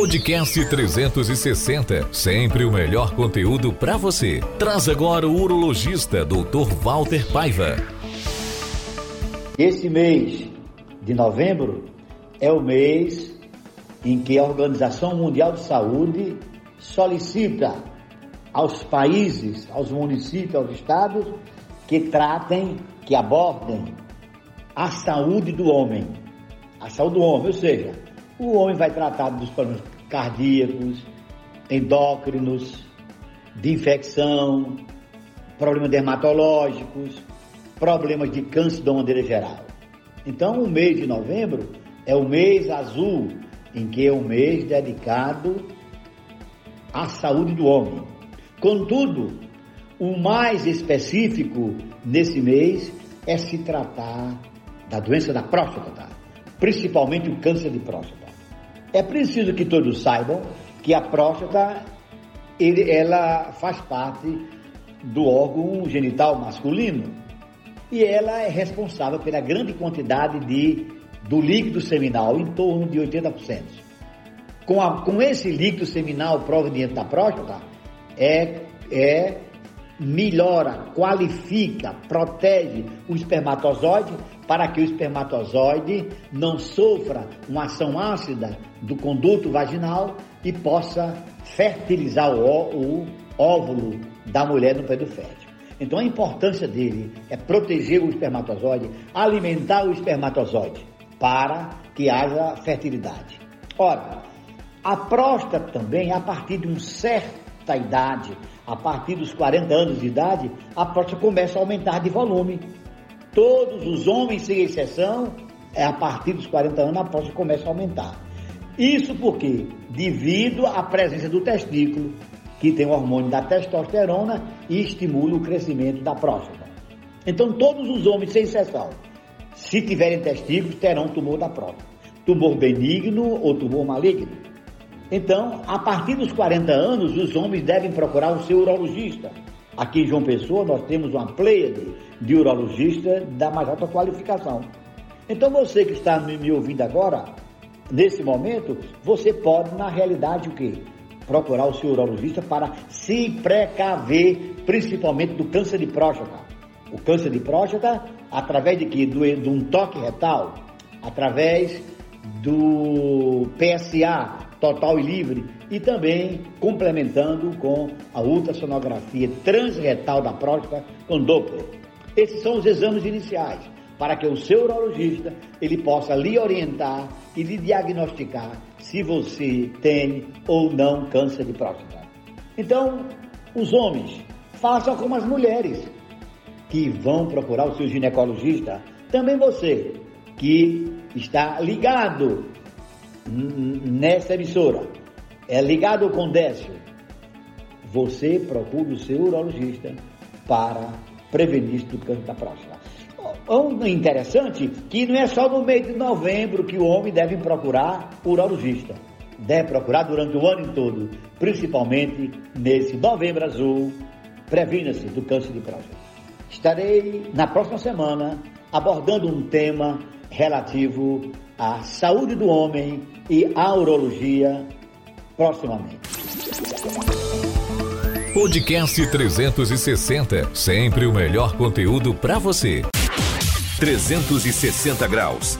Podcast 360, sempre o melhor conteúdo para você. Traz agora o urologista Dr. Walter Paiva. Esse mês de novembro é o mês em que a Organização Mundial de Saúde solicita aos países, aos municípios, aos estados que tratem, que abordem a saúde do homem. A saúde do homem, ou seja, o homem vai tratar dos problemas cardíacos, endócrinos, de infecção, problemas dermatológicos, problemas de câncer de uma maneira geral. Então, o mês de novembro é o mês azul, em que é o mês dedicado à saúde do homem. Contudo, o mais específico nesse mês é se tratar da doença da próstata, principalmente o câncer de próstata. É preciso que todos saibam que a próstata ele, ela faz parte do órgão genital masculino e ela é responsável pela grande quantidade de, do líquido seminal, em torno de 80%. Com, a, com esse líquido seminal proveniente da próstata, é, é melhora, qualifica, protege o espermatozoide para que o espermatozoide não sofra uma ação ácida do conduto vaginal e possa fertilizar o, óvulo da mulher no período fértil. Então a importância dele é proteger o espermatozoide, alimentar o espermatozoide para que haja fertilidade. Ora, a próstata também, a partir de uma certa idade, a partir dos 40 anos de idade, a próstata começa a aumentar de volume. Todos os homens, sem exceção, é a partir dos 40 anos a próstata começa a aumentar. Isso porque, devido à presença do testículo, que tem o hormônio da testosterona e estimula o crescimento da próstata. Então, todos os homens, sem exceção, se tiverem testículos, terão tumor da próstata. Tumor benigno ou tumor maligno. Então, a partir dos 40 anos, os homens devem procurar o seu urologista. Aqui em João Pessoa, nós temos uma pleiade de urologistas da mais alta qualificação. Então, você que está me ouvindo agora, nesse momento, você pode, na realidade, o quê? Procurar o seu urologista para se precaver, principalmente do câncer de próstata. O câncer de próstata, através de quê? Do, de um toque retal, através do PSA, total e livre, e também complementando com a ultrassonografia transretal da próstata com Doppler. Esses são os exames iniciais para que o seu urologista ele possa lhe orientar e lhe diagnosticar se você tem ou não câncer de próstata. Então, os homens, façam como as mulheres que vão procurar o seu ginecologista. Também você que está ligado nessa emissora, é ligado com Décio, você procura o seu urologista para prevenir do câncer da próstata. Um interessante que não é só no mês de novembro que o homem deve procurar urologista. Deve procurar durante o ano todo, principalmente nesse novembro azul. Previna-se do câncer de próstata. Estarei na próxima semana abordando um tema relativo à saúde do homem e à urologia proximamente. Podcast 360, sempre o melhor conteúdo para você. 360 graus